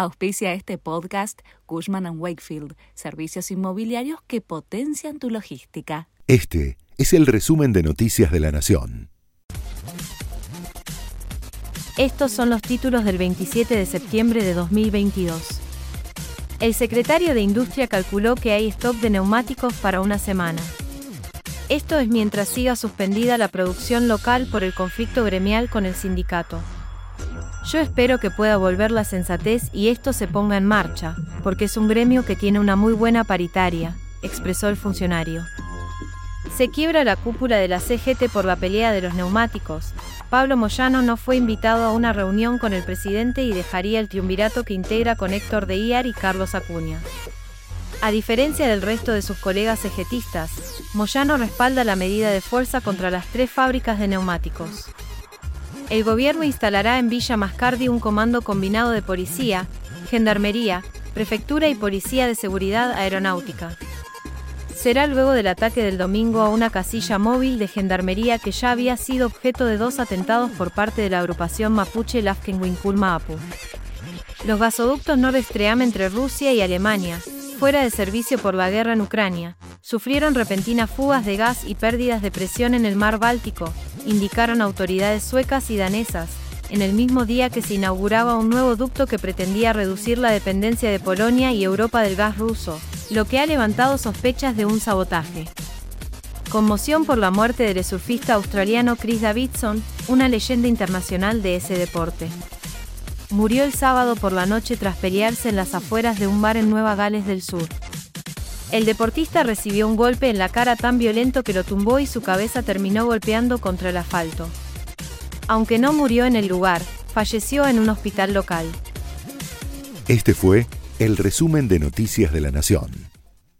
Auspicia este podcast Cushman ⁇ Wakefield, servicios inmobiliarios que potencian tu logística. Este es el resumen de Noticias de la Nación. Estos son los títulos del 27 de septiembre de 2022. El secretario de Industria calculó que hay stock de neumáticos para una semana. Esto es mientras siga suspendida la producción local por el conflicto gremial con el sindicato. Yo espero que pueda volver la sensatez y esto se ponga en marcha, porque es un gremio que tiene una muy buena paritaria, expresó el funcionario. Se quiebra la cúpula de la CGT por la pelea de los neumáticos. Pablo Moyano no fue invitado a una reunión con el presidente y dejaría el triunvirato que integra con Héctor de Iar y Carlos Acuña. A diferencia del resto de sus colegas CGTistas, Moyano respalda la medida de fuerza contra las tres fábricas de neumáticos. El gobierno instalará en Villa Mascardi un comando combinado de policía, gendarmería, prefectura y policía de seguridad aeronáutica. Será luego del ataque del domingo a una casilla móvil de gendarmería que ya había sido objeto de dos atentados por parte de la agrupación mapuche Lafkenwinkul Maapu. Los gasoductos Nord Stream entre Rusia y Alemania, fuera de servicio por la guerra en Ucrania, sufrieron repentinas fugas de gas y pérdidas de presión en el mar Báltico, indicaron autoridades suecas y danesas, en el mismo día que se inauguraba un nuevo ducto que pretendía reducir la dependencia de Polonia y Europa del gas ruso, lo que ha levantado sospechas de un sabotaje. Conmoción por la muerte del surfista australiano Chris Davidson, una leyenda internacional de ese deporte. Murió el sábado por la noche tras pelearse en las afueras de un bar en Nueva Gales del Sur. El deportista recibió un golpe en la cara tan violento que lo tumbó y su cabeza terminó golpeando contra el asfalto. Aunque no murió en el lugar, falleció en un hospital local. Este fue el resumen de Noticias de la Nación.